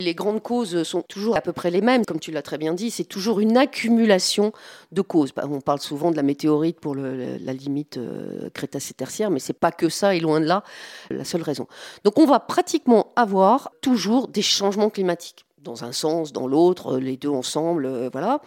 Les grandes causes sont toujours à peu près les mêmes, comme tu l'as très bien dit, c'est toujours une accumulation de causes. Bah, on parle souvent de la météorite pour la limite euh, crétacé-tertiaire, mais c'est pas que ça, et loin de là, la seule raison. Donc on va pratiquement avoir toujours des changements climatiques, dans un sens, dans l'autre, les deux ensemble, euh, voilà.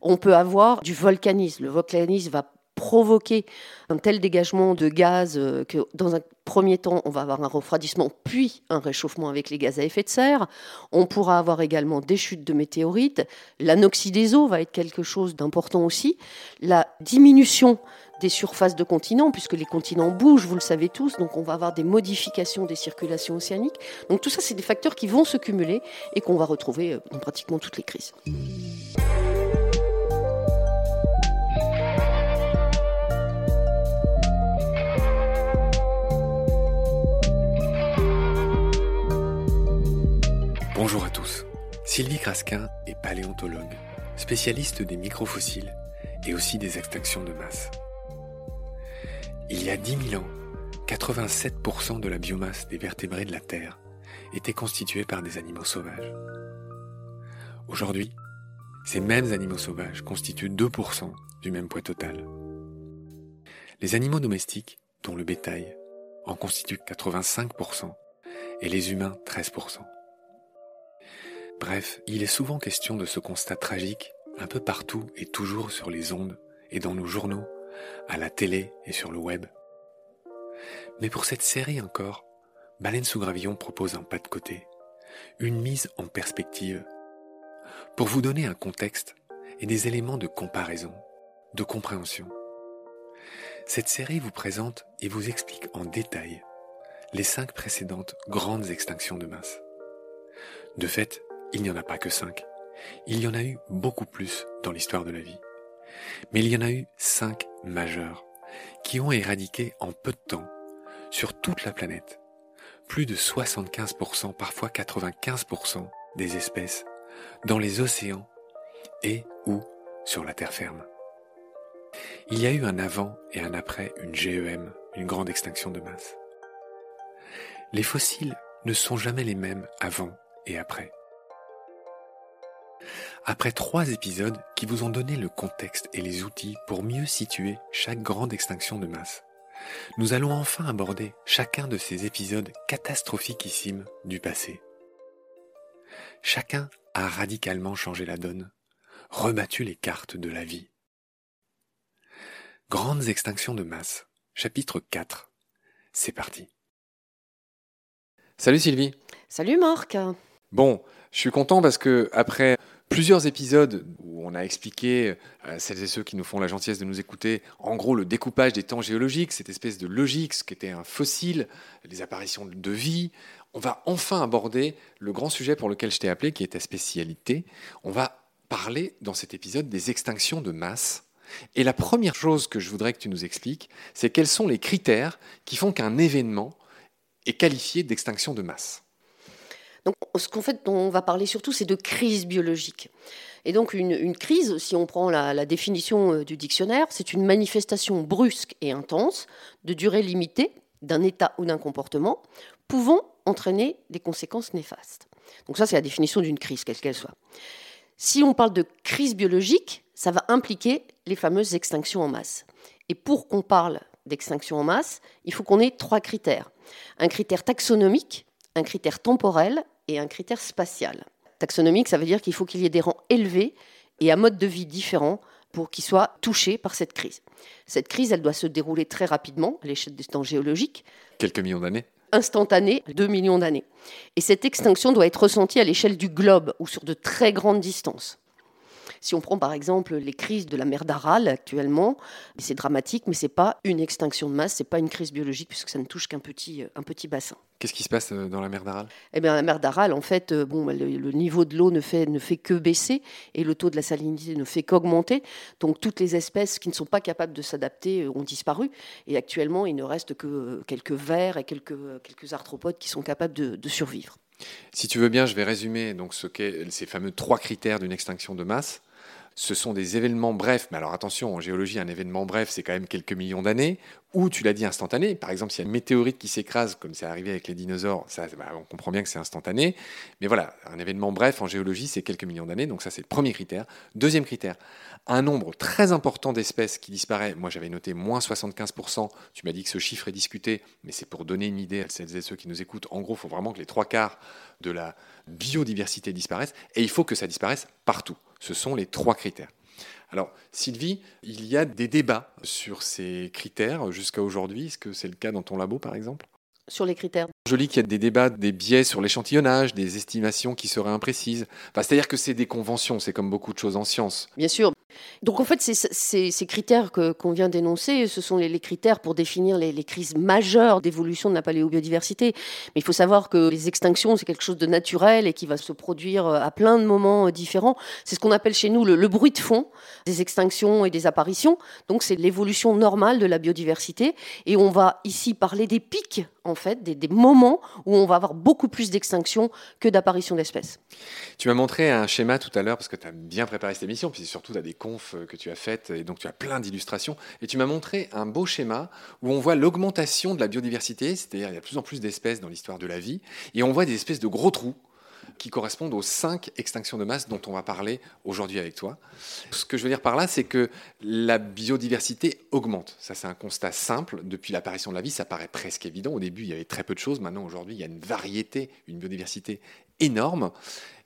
On peut avoir du volcanisme. Le volcanisme va provoquer un tel dégagement de gaz euh, que dans un premier temps, on va avoir un refroidissement, puis un réchauffement avec les gaz à effet de serre. On pourra avoir également des chutes de météorites. L'anoxie des eaux va être quelque chose d'important aussi. La diminution des surfaces de continents, puisque les continents bougent, vous le savez tous, donc on va avoir des modifications des circulations océaniques. Donc tout ça, c'est des facteurs qui vont se cumuler et qu'on va retrouver euh, dans pratiquement toutes les crises. Bonjour à tous. Sylvie Crasquin est paléontologue, spécialiste des microfossiles et aussi des extinctions de masse. Il y a 10 000 ans, 87% de la biomasse des vertébrés de la Terre était constituée par des animaux sauvages. Aujourd'hui, ces mêmes animaux sauvages constituent 2% du même poids total. Les animaux domestiques, dont le bétail, en constituent 85% et les humains 13%. Bref, il est souvent question de ce constat tragique, un peu partout et toujours sur les ondes et dans nos journaux, à la télé et sur le web. Mais pour cette série encore, Baleine sous Gravillon propose un pas de côté, une mise en perspective, pour vous donner un contexte et des éléments de comparaison, de compréhension. Cette série vous présente et vous explique en détail les cinq précédentes grandes extinctions de masse. De fait, il n'y en a pas que cinq. Il y en a eu beaucoup plus dans l'histoire de la vie. Mais il y en a eu cinq majeures qui ont éradiqué en peu de temps, sur toute la planète, plus de 75%, parfois 95% des espèces dans les océans et ou sur la terre ferme. Il y a eu un avant et un après une GEM, une grande extinction de masse. Les fossiles ne sont jamais les mêmes avant et après. Après trois épisodes qui vous ont donné le contexte et les outils pour mieux situer chaque grande extinction de masse, nous allons enfin aborder chacun de ces épisodes catastrophiquissimes du passé. Chacun a radicalement changé la donne, rebattu les cartes de la vie. Grandes extinctions de masse, chapitre 4. C'est parti. Salut Sylvie. Salut Marc. Bon, je suis content parce que après plusieurs épisodes où on a expliqué à celles et ceux qui nous font la gentillesse de nous écouter, en gros le découpage des temps géologiques, cette espèce de logique, ce qu'était un fossile, les apparitions de vie, on va enfin aborder le grand sujet pour lequel je t'ai appelé, qui est ta spécialité. On va parler dans cet épisode des extinctions de masse. Et la première chose que je voudrais que tu nous expliques, c'est quels sont les critères qui font qu'un événement est qualifié d'extinction de masse. Donc, ce qu'en fait, on va parler surtout, c'est de crise biologique. Et donc, une, crise, si on prend la, définition euh, du dictionnaire, c'est une manifestation brusque et intense, de durée limitée, d'un état ou d'un comportement, pouvant entraîner des conséquences néfastes. Donc, ça, c'est la définition d'une crise, quelle qu'elle soit. Si on parle de crise biologique, ça va impliquer les fameuses extinctions en masse. Et pour qu'on parle d'extinction en masse, il faut qu'on ait trois critères. Un critère taxonomique, un critère temporel et un critère spatial. Taxonomique, ça veut dire qu'il faut qu'il y ait des rangs élevés et un mode de vie différent pour qu'ils soient touchés par cette crise. Cette crise, elle doit se dérouler très rapidement à l'échelle des temps géologiques. Quelques millions d'années Instantanée, 2 millions d'années. Et cette extinction doit être ressentie à l'échelle du globe ou sur de très grandes distances. Si on prend par exemple les crises de la mer d'Aral actuellement, c'est dramatique, mais ce n'est pas une extinction de masse, ce n'est pas une crise biologique puisque ça ne touche qu'un petit, euh, un petit bassin. Qu'est-ce qui se passe euh, dans la mer d'Aral? Eh bien, la mer d'Aral, en fait, euh, bon, le, niveau de l'eau ne fait, ne fait que baisser et le taux de la salinité ne fait qu'augmenter. Donc, toutes les espèces qui ne sont pas capables de s'adapter ont disparu. Et actuellement, il ne reste que quelques vers et quelques, quelques arthropodes qui sont capables de, de survivre. Si tu veux bien, je vais résumer donc ce ces fameux trois critères d'une extinction de masse ce sont des événements brefs, mais alors attention, en géologie, un événement bref, c'est quand même quelques millions d'années, ou tu l'as dit instantané. Par exemple, s'il y a une météorite qui s'écrase, comme c'est arrivé avec les dinosaures, bah, on comprend bien que c'est instantané. Mais voilà, un événement bref en géologie, c'est quelques millions d'années, donc ça c'est le premier critère. Deuxième critère, un nombre très important d'espèces qui disparaît. Moi j'avais noté moins 75%, tu m'as dit que ce chiffre est discuté, mais c'est pour donner une idée à celles et ceux qui nous écoutent. En gros, il faut vraiment que les trois quarts de la biodiversité disparaissent, et il faut que ça disparaisse partout. Ce sont les trois critères. Alors, Sylvie, il y a des débats sur ces critères jusqu'à aujourd'hui. Est-ce que c'est le cas dans ton labo, par exemple? Sur les critères Je lis qu'il y a des débats, des biais sur l'échantillonnage, des estimations qui seraient imprécises. C'est-à-dire que c'est des conventions, c'est comme beaucoup de choses en science. Bien sûr, donc en fait, ces, critères qu'on vient d'énoncer, ce sont les, critères pour définir les, crises majeures d'évolution de la paléobiodiversité. Mais il faut savoir que les extinctions, c'est quelque chose de naturel et qui va se produire à plein de moments différents. C'est ce qu'on appelle chez nous le, bruit de fond des extinctions et des apparitions. Donc c'est l'évolution normale de la biodiversité. Et on va ici parler des pics, en fait, des, moments où on va avoir beaucoup plus d'extinctions que d'apparitions d'espèces. Tu m'as montré un schéma tout à l'heure parce que tu as bien préparé cette émission, puis surtout tu as des euh, que tu as faite, et donc tu as plein d'illustrations, et tu m'as montré un beau schéma où on voit l'augmentation de la biodiversité, c'est-à-dire il y a de plus en plus d'espèces dans l'histoire de la vie, et on voit des espèces de gros trous qui correspondent aux cinq extinctions de masse dont on va parler aujourd'hui avec toi. Ce que je veux dire par là, c'est que la biodiversité augmente. Ça, c'est un constat simple. Depuis l'apparition de la vie, ça paraît presque évident. Au début, il y avait très peu de choses. Maintenant, aujourd'hui, il y a une variété, une biodiversité énorme.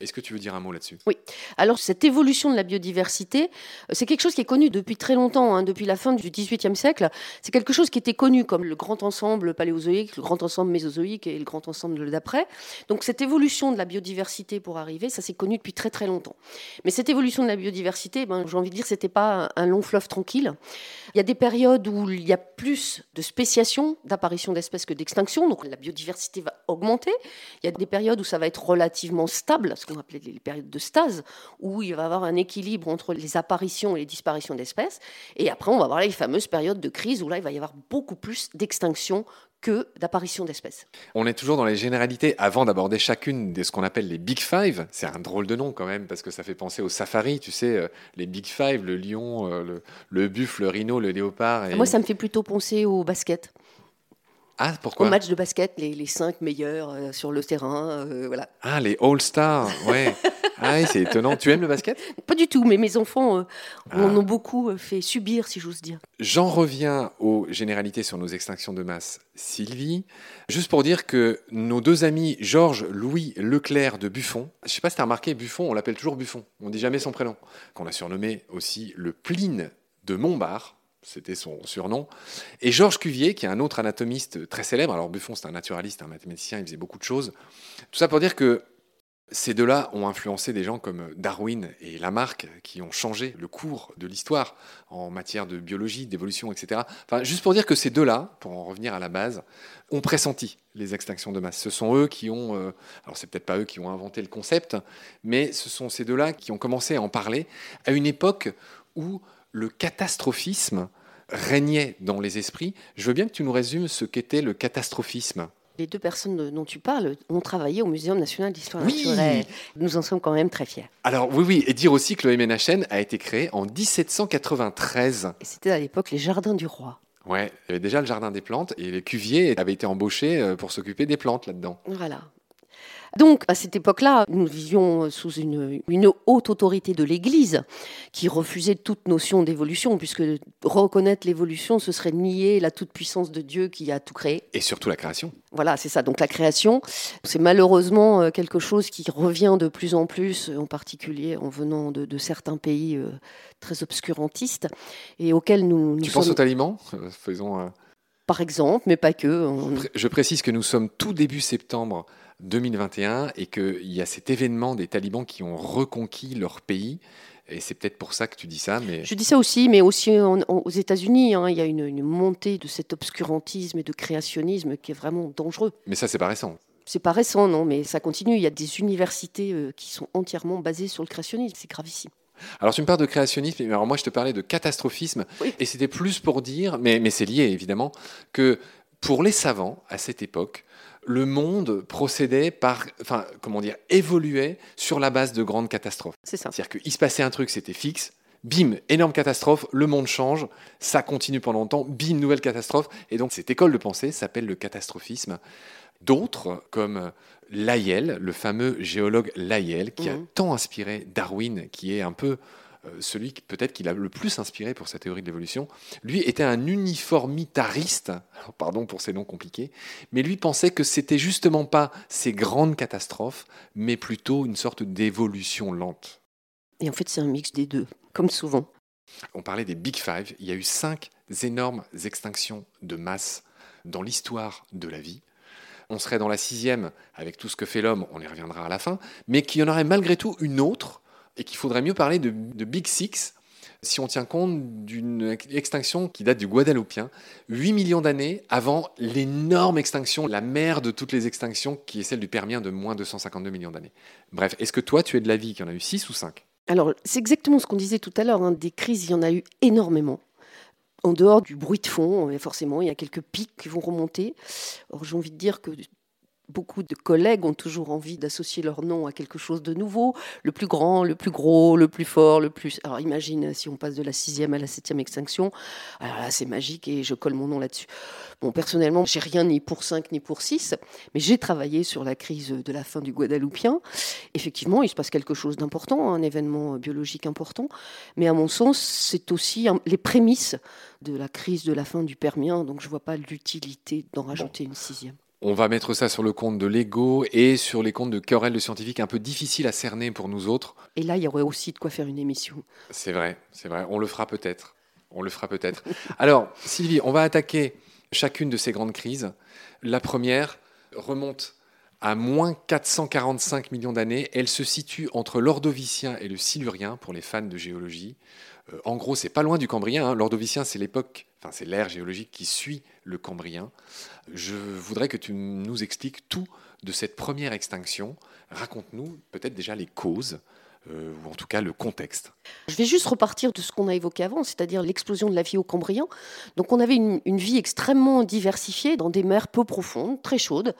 Est-ce que tu veux dire un mot là-dessus? Oui. Alors, cette évolution de la biodiversité, euh, c'est quelque chose qui est connu depuis très longtemps, hein, depuis la fin du XVIIIe siècle. C'est quelque chose qui était connu comme le grand ensemble paléozoïque, le grand ensemble mésozoïque et le grand ensemble d'après. Donc, cette évolution de la biodiversité pour arriver, ça s'est connu depuis très très longtemps. Mais cette évolution de la biodiversité, ben, j'ai envie de dire, c'était pas un long fleuve tranquille. Il y a des périodes où il y a plus de spéciation, d'apparition d'espèces que d'extinction, donc la biodiversité va augmenter. Il y a des périodes où ça va être relativement stable, ce qu'on appelait les périodes de stase, où il va y avoir un équilibre entre les apparitions et les disparitions d'espèces. Et après, on va avoir les fameuses périodes de crise où là, il va y avoir beaucoup plus d'extinction que d'apparition d'espèces. On est toujours dans les généralités avant d'aborder chacune de ce qu'on appelle les Big Five. C'est un drôle de nom quand même parce que ça fait penser au safari, tu sais, euh, les Big Five, le lion, euh, le, buffle, le rhino, le léopard. Et... Moi, ça me fait plutôt penser au basket. Ah, pourquoi? Au match de basket, les, les cinq meilleurs euh, sur le terrain, voilà. Ah, les All-Stars, ouais. Ah c'est étonnant. Tu aimes le basket? Pas du tout, mais mes enfants euh, Ah. en ont beaucoup euh, fait subir, si j'ose dire. J'en reviens aux généralités sur nos extinctions de masse, Sylvie. Juste pour dire que nos deux amis Georges-Louis Leclerc de Buffon, je sais pas si tu as remarqué, Buffon, on l'appelle toujours Buffon, on dit jamais son prénom, qu'on a surnommé aussi le Pline de Montbard, c'était son surnom, et Georges Cuvier, qui est un autre anatomiste très célèbre, alors Buffon c'est un naturaliste, un mathématicien, il faisait beaucoup de choses, tout ça pour dire que ces deux-là ont influencé des gens comme Darwin et Lamarck, qui ont changé le cours de l'histoire en matière de biologie, d'évolution, etc. Enfin, juste pour dire que ces deux-là, pour en revenir à la base, ont pressenti les extinctions de masse. Ce sont eux qui ont, euh, alors c'est peut-être pas eux qui ont inventé le concept, mais ce sont ces deux-là qui ont commencé à en parler à une époque où le catastrophisme régnait dans les esprits. Je veux bien que tu nous résumes ce qu'était le catastrophisme. Les deux personnes dont tu parles ont travaillé au Muséum national d'histoire Oui. naturelle. Nous en sommes quand même très fiers. Alors oui, oui, et dire aussi que le MNHN a été créé en 1793. Et c'était à l'époque les Jardins du Roi. Ouais, il y avait déjà le jardin des plantes et les cuviers avaient été embauchés euh, pour s'occuper des plantes là-dedans. Voilà. Donc, à cette époque-là, nous vivions sous une, une haute autorité de l'Église qui refusait toute notion d'évolution, puisque reconnaître l'évolution, ce serait nier la toute-puissance de Dieu qui a tout créé. Et surtout la création. Voilà, c'est ça. Donc la création, c'est malheureusement euh, quelque chose qui revient de plus en plus, euh, en particulier en venant de, de certains pays euh, très obscurantistes, et auxquels nous, nous tu penses sommes, aux aliments Faisons. euh, par exemple, mais pas que. on- Je précise que nous sommes tout début septembre 2021 et qu'il y a cet événement des talibans qui ont reconquis leur pays. Et c'est peut-être pour ça que tu dis ça, mais Je dis ça aussi, mais aussi en- en- aux États-Unis, hein, il y a une, une montée de cet obscurantisme et de créationnisme qui est vraiment dangereux. mais ça c'est pas récent. C'est pas récent, non, mais ça continue. Il y a des universités euh, qui sont entièrement basées sur le créationnisme. C'est gravissime. Alors tu me parles de créationnisme, mais alors moi je te parlais de catastrophisme, Oui. et c'était plus pour dire, mais, mais c'est lié évidemment, que pour les savants à cette époque, le monde procédait par, enfin comment dire, évoluait sur la base de grandes catastrophes. C'est ça. C'est-à-dire qu'il se passait un truc, c'était fixe, bim, énorme catastrophe, le monde change, ça continue pendant longtemps, bim, nouvelle catastrophe, et donc cette école de pensée s'appelle le catastrophisme. D'autres, comme Lyell, le fameux géologue Lyell, qui a Mhm. tant inspiré Darwin, qui est un peu celui qui peut-être qui l'a le plus inspiré pour sa théorie de l'évolution, lui était un uniformitariste, pardon pour ces noms compliqués, mais lui pensait que c'était justement pas ces grandes catastrophes, mais plutôt une sorte d'évolution lente. Et en fait, c'est un mix des deux, comme souvent. On parlait des Big Five, il y a eu cinq énormes extinctions de masse dans l'histoire de la vie. On serait dans la sixième avec tout ce que fait l'homme, on y reviendra à la fin, mais qu'il y en aurait malgré tout une autre, et qu'il faudrait mieux parler de, Big Six, si on tient compte d'une ex- extinction qui date du Guadeloupien, 8 millions d'années avant l'énorme extinction, la mère de toutes les extinctions, qui est celle du Permien de moins de 152 millions d'années. Bref, est-ce que toi, tu es de l'avis qu'il y en a eu 6 ou 5 Alors, c'est exactement ce qu'on disait tout à l'heure. hein, Des crises, il y en a eu énormément. En dehors du bruit de fond, forcément, il y a quelques pics qui vont remonter. Or, j'ai envie de dire que beaucoup de collègues ont toujours envie d'associer leur nom à quelque chose de nouveau. Le plus grand, le plus gros, le plus fort, le plus... Alors, imagine si on passe de la sixième à la septième extinction. Alors là, c'est magique et je colle mon nom là-dessus. Bon, personnellement, j'ai rien ni pour 5 ni pour 6, mais j'ai travaillé sur la crise de la fin du Guadeloupien. Effectivement, il se passe quelque chose d'important, un événement biologique important, mais à mon sens, c'est aussi les prémices de la crise de la fin du Permien, donc je ne vois pas l'utilité d'en rajouter une sixième. On va mettre ça sur le compte de l'ego et sur les comptes de querelles de scientifiques un peu difficiles à cerner pour nous autres. Et là, il y aurait aussi de quoi faire une émission. C'est vrai, c'est vrai. On le fera peut-être. On le fera peut-être. Alors, Sylvie, on va attaquer chacune de ces grandes crises. La première remonte à moins 445 millions d'années. Elle se situe entre l'Ordovicien et le Silurien pour les fans de géologie. Euh, en gros, c'est pas loin du Cambrien. hein. L'Ordovicien, c'est l'époque, c'est l'ère géologique qui suit le Cambrien. Je voudrais que tu nous expliques tout de cette première extinction. Raconte-nous peut-être déjà les causes, euh, ou en tout cas le contexte. Je vais juste repartir de ce qu'on a évoqué avant, c'est-à-dire l'explosion de la vie au Cambrien. Donc on avait une, vie extrêmement diversifiée dans des mers peu profondes, très chaudes,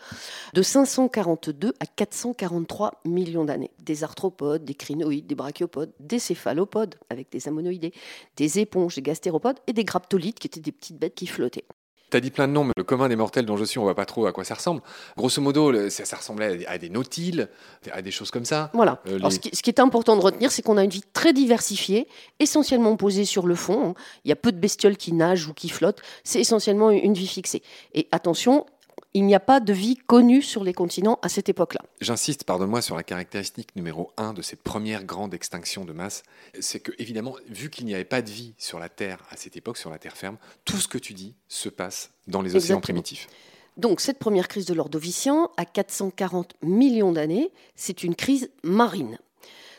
de 542 à 443 millions d'années. Des arthropodes, des crinoïdes, des brachiopodes, des céphalopodes avec des ammonoïdés, des éponges, des gastéropodes et des graptolites qui étaient des petites bêtes qui flottaient. Tu as dit plein de noms, mais le commun des mortels dont je suis, on voit pas trop à quoi ça ressemble. Grosso modo, ça, ça ressemblait à des nautiles, à des choses comme ça. Voilà. Euh, Alors, les- ce, qui, ce qui est important de retenir, c'est qu'on a une vie très diversifiée, essentiellement posée sur le fond. Il y a peu de bestioles qui nagent ou qui flottent. C'est essentiellement une vie fixée. Et attention, il n'y a pas de vie connue sur les continents à cette époque-là. J'insiste, pardonne-moi, sur la caractéristique numéro un de ces premières grandes extinctions de masse. C'est que, évidemment, vu qu'il n'y avait pas de vie sur la Terre à cette époque, sur la Terre ferme, tout ce que tu dis se passe dans les océans Exactement. primitifs. Donc, cette première crise de l'Ordovicien, à 440 millions d'années, c'est une crise marine.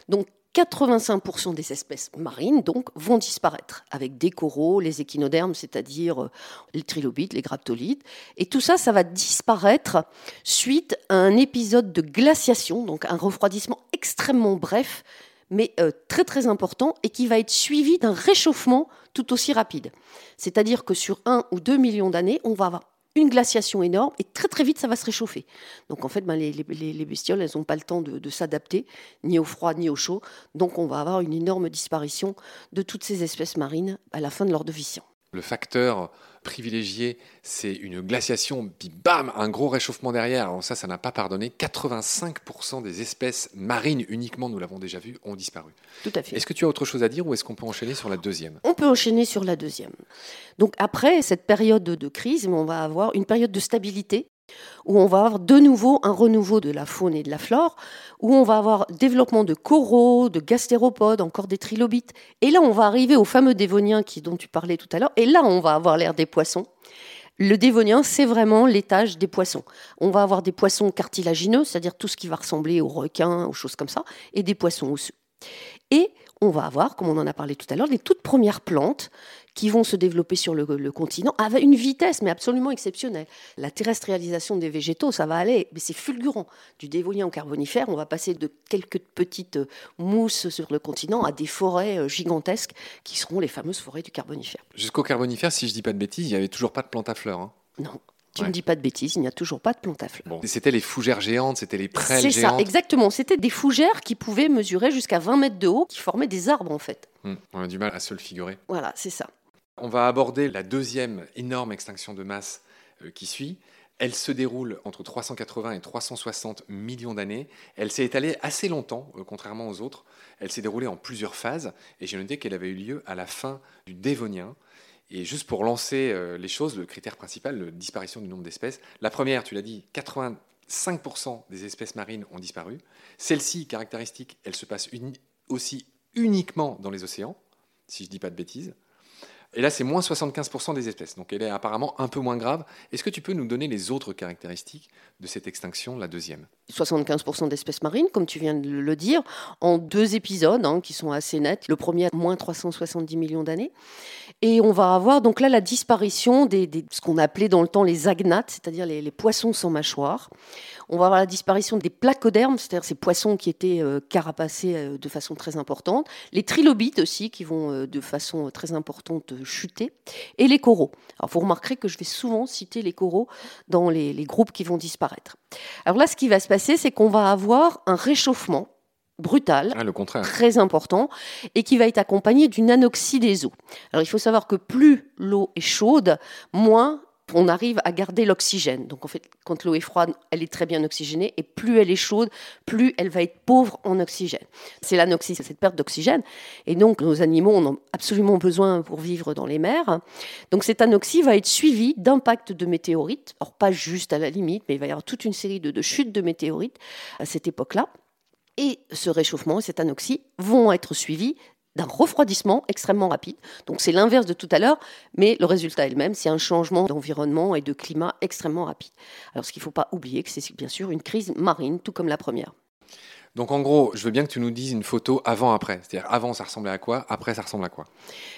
Donc, 85% des espèces marines donc, vont disparaître, avec des coraux, les échinodermes, c'est-à-dire euh, les trilobites, les graptolites. Et tout ça, ça va disparaître suite à un épisode de glaciation, donc un refroidissement extrêmement bref, mais euh, très très important, et qui va être suivi d'un réchauffement tout aussi rapide. C'est-à-dire que sur un ou deux millions d'années, on va avoir une glaciation énorme et très très vite ça va se réchauffer. Donc en fait, ben, les, les- les bestioles, elles n'ont pas le temps de, s'adapter, ni au froid ni au chaud. Donc on va avoir une énorme disparition de toutes ces espèces marines à la fin de l'Ordovicien. Le facteur privilégié, c'est une glaciation, puis bam, un gros réchauffement derrière. Alors ça, ça n'a pas pardonné. 85% des espèces marines uniquement, nous l'avons déjà vu, ont disparu. Tout à fait. Est-ce que tu as autre chose à dire ou est-ce qu'on peut enchaîner sur la deuxième? On peut enchaîner sur la deuxième. Donc après cette période de, de crise, on va avoir une période de stabilité où on va avoir de nouveau un renouveau de la faune et de la flore, où on va avoir développement de coraux, de gastéropodes, encore des trilobites. Et là, on va arriver au fameux dévonien qui, dont tu parlais tout à l'heure. Et là, on va avoir l'ère des poissons. Le dévonien, c'est vraiment l'étage des poissons. On va avoir des poissons cartilagineux, c'est-à-dire tout ce qui va ressembler aux requins, aux choses comme ça, et des poissons osseux. Et on va avoir, comme on en a parlé tout à l'heure, les toutes premières plantes qui vont se développer sur le, le continent avec une vitesse mais absolument exceptionnelle. La terrestrialisation des végétaux, ça va aller, mais c'est fulgurant. Du dévolien au carbonifère, on va passer de quelques petites euh, mousses sur le continent à des forêts euh, gigantesques qui seront les fameuses forêts du carbonifère. Jusqu'au carbonifère, si je dis pas de bêtises, il n'y avait toujours pas de plantes à fleurs. hein. Non, tu Ouais. ne dis pas de bêtises, il n'y a toujours pas de plantes à fleurs. Bon. C'était les fougères géantes, c'était les prêles C'est ça, géantes. exactement. C'était des fougères qui pouvaient mesurer jusqu'à 20 mètres de haut, qui formaient des arbres en fait. Hum, on a du mal à se le figurer. Voilà, c'est ça. On va aborder la deuxième énorme extinction de masse euh, qui suit. Elle se déroule entre 380 et 360 millions d'années. Elle s'est étalée assez longtemps, euh, contrairement aux autres. Elle s'est déroulée en plusieurs phases et j'ai noté qu'elle avait eu lieu à la fin du Dévonien. Et juste pour lancer euh, les choses, le critère principal, la disparition du nombre d'espèces. La première, tu l'as dit, 85% des espèces marines ont disparu. Celle-ci, caractéristique, elle se passe aussi uniquement dans les océans, si je ne dis pas de bêtises. Et là, c'est moins 75% des espèces. Donc, elle est apparemment un peu moins grave. Est-ce que tu peux nous donner les autres caractéristiques de cette extinction, la deuxième? 75% d'espèces marines, comme tu viens de le dire, en deux épisodes hein, qui sont assez nets. Le premier, à moins 370 millions d'années. Et on va avoir donc là la disparition des, ce qu'on appelait dans le temps les agnates, c'est-à-dire les poissons sans mâchoire. On va avoir la disparition des placodermes, c'est-à-dire ces poissons qui étaient euh, carapacés euh, de façon très importante. Les trilobites aussi, qui vont euh, de façon très importante chuter. Et les coraux. Alors vous remarquerez que je vais souvent citer les coraux dans les- les groupes qui vont disparaître. Alors là, ce qui va se passer, c'est qu'on va avoir un réchauffement brutal, Ah, le contraire. très important, et qui va être accompagné d'une anoxie des eaux. Alors il faut savoir que plus l'eau est chaude, moins on arrive à garder l'oxygène. Donc en fait, quand l'eau est froide, elle est très bien oxygénée, et plus elle est chaude, plus elle va être pauvre en oxygène. C'est l'anoxie, c'est cette perte d'oxygène. Et donc nos animaux en ont absolument besoin pour vivre dans les mers. Donc cette anoxie va être suivie d'impacts de météorites. Alors pas juste à la limite, mais il va y avoir toute une série de, de chutes de météorites à cette époque-là. Et ce réchauffement et cette anoxie vont être suivis d'un refroidissement extrêmement rapide. Donc c'est l'inverse de tout à l'heure, mais le résultat est le même, c'est un changement d'environnement et de climat extrêmement rapide. Alors ce qu'il ne faut pas oublier, que c'est bien sûr une crise marine, tout comme la première. Donc, en gros, je veux bien que tu nous dises une photo avant-après. C'est-à-dire, avant, ça ressemblait à quoi? Après, ça ressemble à quoi?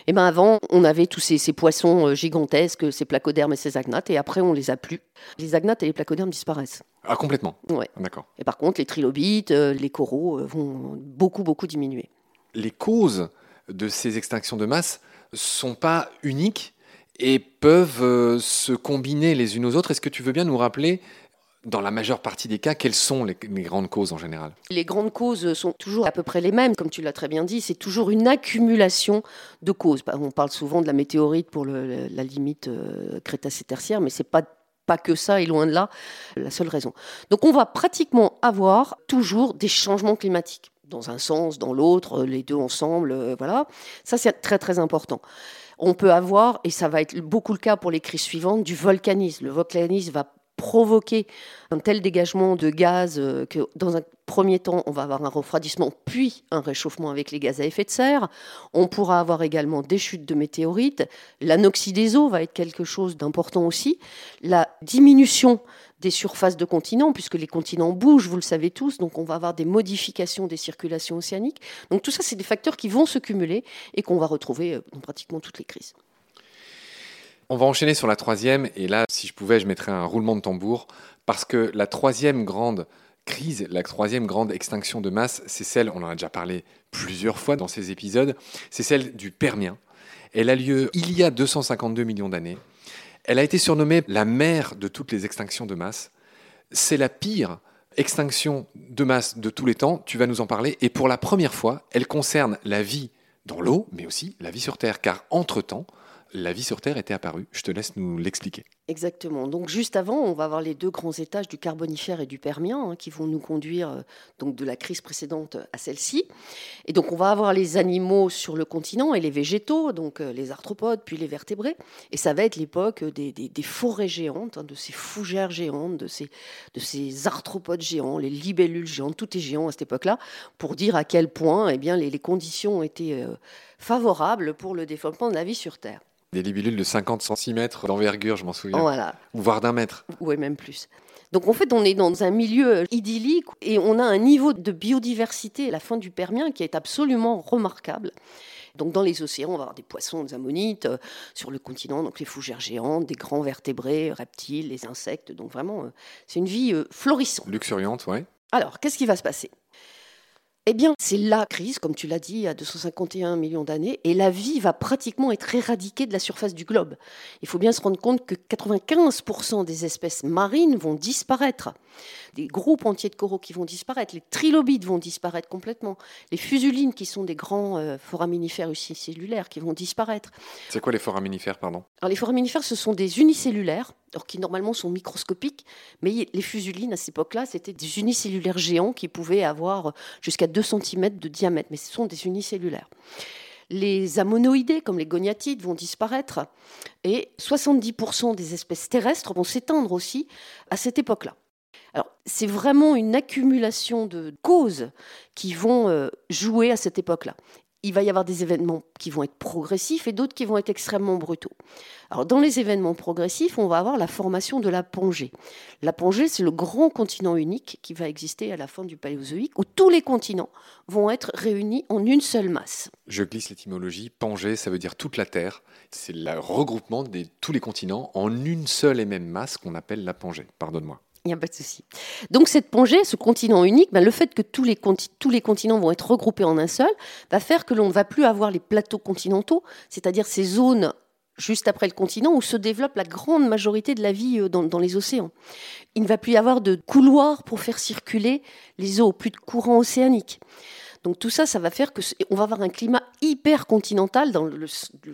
Et ben avant, on avait tous ces, ces poissons euh, gigantesques, ces placodermes et ces agnates, et après on les a plus. Les agnates et les placodermes disparaissent. Ah, complètement. Ouais. D'accord. Et par contre, les trilobites, euh, les coraux euh, vont beaucoup beaucoup diminuer. Les causes de ces extinctions de masse sont pas uniques et peuvent euh, se combiner les unes aux autres. Est-ce que tu veux bien nous rappeler dans la majeure partie des cas, quelles sont les, grandes causes en général? Les grandes causes sont toujours à peu près les mêmes, comme tu l'as très bien dit. C'est toujours une accumulation de causes. Bah, on parle souvent de la météorite pour la limite euh, crétacé-tertiaire, mais c'est pas pas que ça et loin de là la seule raison. Donc on va pratiquement avoir toujours des changements climatiques dans un sens, dans l'autre, les deux ensemble, euh, voilà. Ça c'est très très important on peut avoir, et ça va être beaucoup le cas pour les crises suivantes, du volcanisme. Le volcanisme va provoquer un tel dégagement de gaz euh, que dans un premier temps, on va avoir un refroidissement, puis un réchauffement avec les gaz à effet de serre. On pourra avoir également des chutes de météorites. L'anoxie des eaux va être quelque chose d'important aussi. La diminution des surfaces de continents, puisque les continents bougent, vous le savez tous, donc on va avoir des modifications des circulations océaniques. Donc tout ça, c'est des facteurs qui vont se cumuler et qu'on va retrouver euh, dans pratiquement toutes les crises. On va enchaîner sur la troisième, et là, si je pouvais, je mettrais un roulement de tambour, parce que la troisième grande crise, la troisième grande extinction de masse, c'est celle, on en a déjà parlé plusieurs fois dans ces épisodes, c'est celle du Permien. Elle a lieu il y a 252 millions d'années. Elle a été surnommée la mère de toutes les extinctions de masse. C'est la pire extinction de masse de tous les temps, tu vas nous en parler, et pour la première fois, elle concerne la vie dans l'eau, mais aussi la vie sur Terre, car entre-temps, la vie sur Terre était apparue. Je te laisse nous l'expliquer. Exactement. Donc juste avant, on va avoir les deux grands étages du Carbonifère et du Permien hein, qui vont nous conduire euh, donc de la crise précédente à celle-ci. Et donc on va avoir les animaux sur le continent et les végétaux, donc euh, les arthropodes puis les vertébrés. Et ça va être l'époque des, forêts géantes, hein, de ces fougères géantes, de ces, de ces arthropodes géants, les libellules géantes, tout est géant à cette époque-là, pour dire à quel point eh bien, les, conditions euh, favorables pour le développement de la vie sur Terre. Des libilules de 50 cm d'envergure, je m'en souviens. Voilà. Ou voire d'un mètre. Oui, même plus. Donc en fait, on est dans un milieu idyllique et on a un niveau de biodiversité à la fin du Permien qui est absolument remarquable. Donc dans les océans, on va avoir des poissons, des ammonites, euh, sur le continent, donc les fougères géantes, des grands vertébrés, reptiles, les insectes. Donc vraiment, euh, c'est une vie euh, florissante. Luxuriante, oui. Alors, qu'est-ce qui va se passer? Eh bien, c'est la crise, comme tu l'as dit, à 251 millions d'années, et la vie va pratiquement être éradiquée de la surface du globe. Il faut bien se rendre compte que 95% des espèces marines vont disparaître. Des groupes entiers de coraux qui vont disparaître, les trilobites vont disparaître complètement, les fusulines qui sont des grands euh, foraminifères unicellulaires qui vont disparaître. C'est quoi les foraminifères, pardon? Alors les foraminifères, ce sont des unicellulaires alors qui normalement sont microscopiques, mais les fusulines à cette époque-là, c'était des unicellulaires géants qui pouvaient avoir jusqu'à 2 cm de diamètre, mais ce sont des unicellulaires. Les ammonoïdés, comme les goniatides, vont disparaître et 70% des espèces terrestres vont s'éteindre aussi à cette époque-là. Alors, c'est vraiment une accumulation de causes qui vont euh, jouer à cette époque-là il va y avoir des événements qui vont être progressifs et d'autres qui vont être extrêmement brutaux. Alors, dans les événements progressifs, on va avoir la formation de la Pongée. La Pongée, c'est le grand continent unique qui va exister à la fin du Paléozoïque, où tous les continents vont être réunis en une seule masse. Je glisse l'étymologie. Pongée, ça veut dire toute la Terre. C'est le regroupement de tous les continents en une seule et même masse qu'on appelle la Pongée. Pardonne-moi. Il n'y a pas de souci. Donc cette Pongée, ce continent unique, ben, le fait que tous les, tous les continents vont être regroupés en un seul, va faire que l'on ne va plus avoir les plateaux continentaux, c'est-à-dire ces zones juste après le continent où se développe la grande majorité de la vie euh, dans, les océans. Il ne va plus y avoir de couloirs pour faire circuler les eaux, plus de courants océaniques. Donc tout ça, ça va faire que on va avoir un climat hyper continental dans le,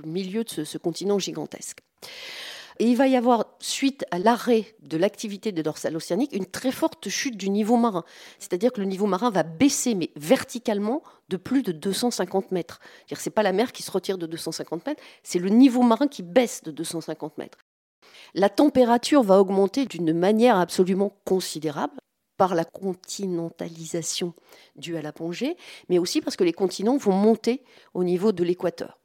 milieu de ce continent gigantesque. Et il va y avoir, suite à l'arrêt de l'activité des dorsales océaniques, une très forte chute du niveau marin. C'est-à-dire que le niveau marin va baisser, mais verticalement, de plus de 250 mètres. Ce n'est pas la mer qui se retire de 250 mètres, c'est le niveau marin qui baisse de 250 mètres. La température va augmenter d'une manière absolument considérable par la continentalisation due à la Pongée, mais aussi parce que les continents vont monter au niveau de l'équateur.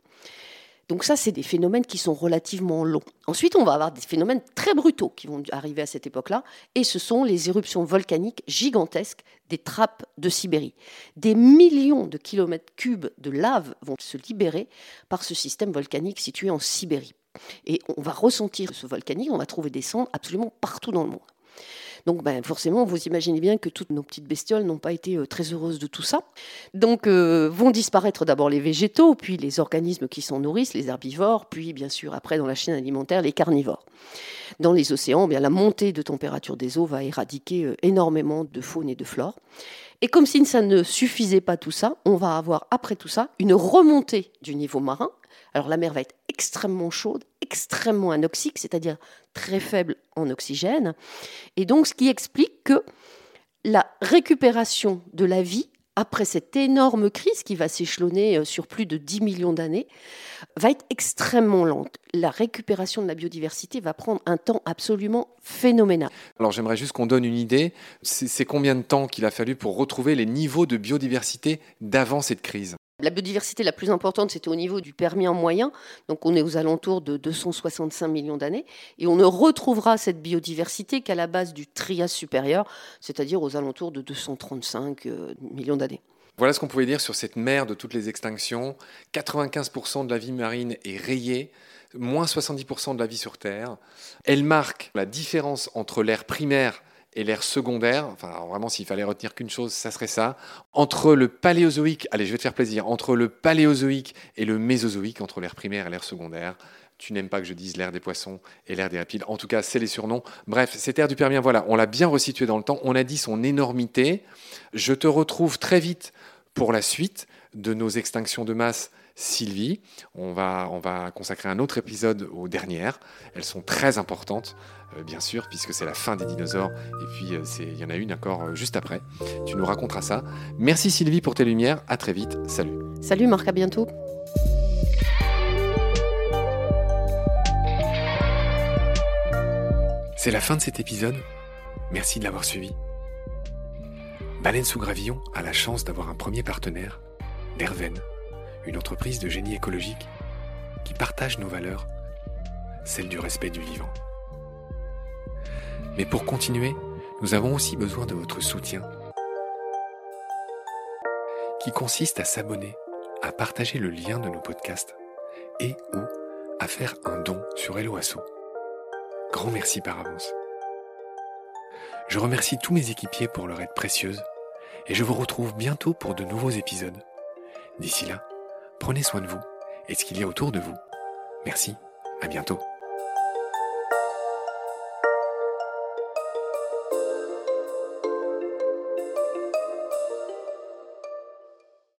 Donc ça, c'est des phénomènes qui sont relativement longs. Ensuite, on va avoir des phénomènes très brutaux qui vont arriver à cette époque-là, et ce sont les éruptions volcaniques gigantesques des trappes de Sibérie. Des millions de kilomètres cubes de lave vont se libérer par ce système volcanique situé en Sibérie. Et on va ressentir ce volcanique, on va trouver des cendres absolument partout dans le monde. Donc ben, forcément, vous imaginez bien que toutes nos petites bestioles n'ont pas été euh, très heureuses de tout ça. Donc euh, vont disparaître d'abord les végétaux, puis les organismes qui s'en nourrissent, les herbivores, puis bien sûr après dans la chaîne alimentaire les carnivores. Dans les océans, bien, la montée de température des eaux va éradiquer euh, énormément de faune et de flore. Et comme si ça ne suffisait pas tout ça, on va avoir après tout ça une remontée du niveau marin. Alors la mer va être extrêmement chaude, extrêmement anoxique, c'est-à-dire très faible en oxygène. Et donc ce qui explique que la récupération de la vie après cette énorme crise qui va s'échelonner euh, sur plus de 10 millions d'années, va être extrêmement lente. La récupération de la biodiversité va prendre un temps absolument phénoménal. Alors j'aimerais juste qu'on donne une idée. C'est combien de temps qu'il a fallu pour retrouver les niveaux de biodiversité d'avant cette crise? La biodiversité la plus importante, c'était au niveau du Permien moyen, donc on est aux alentours de 265 millions d'années, et on ne retrouvera cette biodiversité qu'à la base du Trias supérieur, c'est-à-dire aux alentours de 235 euh, millions d'années. Voilà ce qu'on pouvait dire sur cette mer de toutes les extinctions. 95% de la vie marine est rayée, moins 70% de la vie sur Terre. Elle marque la différence entre l'ère primaire et l'ère secondaire, enfin vraiment s'il fallait retenir qu'une chose, ça serait ça, entre le paléozoïque, allez je vais te faire plaisir, entre le paléozoïque et le mésozoïque, entre l'ère primaire et l'ère secondaire, tu n'aimes pas que je dise l'ère des poissons et l'ère des rapides, en tout cas c'est les surnoms. Bref, cette ère du Permien, voilà, on l'a bien resitué dans le temps, on a dit son énormité, je te retrouve très vite pour la suite de nos extinctions de masse Sylvie. On va, on va consacrer un autre épisode aux dernières. Elles sont très importantes, euh, bien sûr, puisque c'est la fin des dinosaures. Et puis, euh, il y en a une encore euh, juste après. Tu nous raconteras ça. Merci Sylvie pour tes lumières. À très vite. Salut. Salut Marc, à bientôt. C'est la fin de cet épisode. Merci de l'avoir suivi. Baleine sous gravillon a la chance d'avoir un premier partenaire, Derven une entreprise de génie écologique qui partage nos valeurs, celles du respect du vivant. Mais pour continuer, nous avons aussi besoin de votre soutien, qui consiste à s'abonner, à partager le lien de nos podcasts et ou à faire un don sur Helloasso. Grand merci par avance. Je remercie tous mes équipiers pour leur aide précieuse et je vous retrouve bientôt pour de nouveaux épisodes. D'ici là, Prenez soin de vous et de ce qu'il y a autour de vous. Merci, à bientôt.